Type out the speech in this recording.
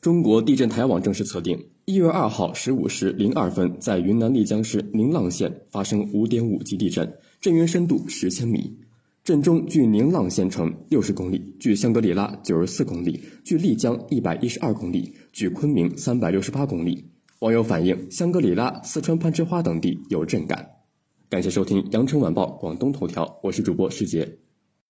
中国地震台网正式测定，一月二号十五时零二分，在云南丽江市宁蒗县发生五点五级地震，震源深度十千米，震中距宁蒗县城六十公里，距香格里拉九十四公里，距丽江一百一十二公里，距昆明三百六十八公里。网友反映，香格里拉、四川攀枝花等地有震感。感谢收听《羊城晚报广东头条》，我是主播世杰。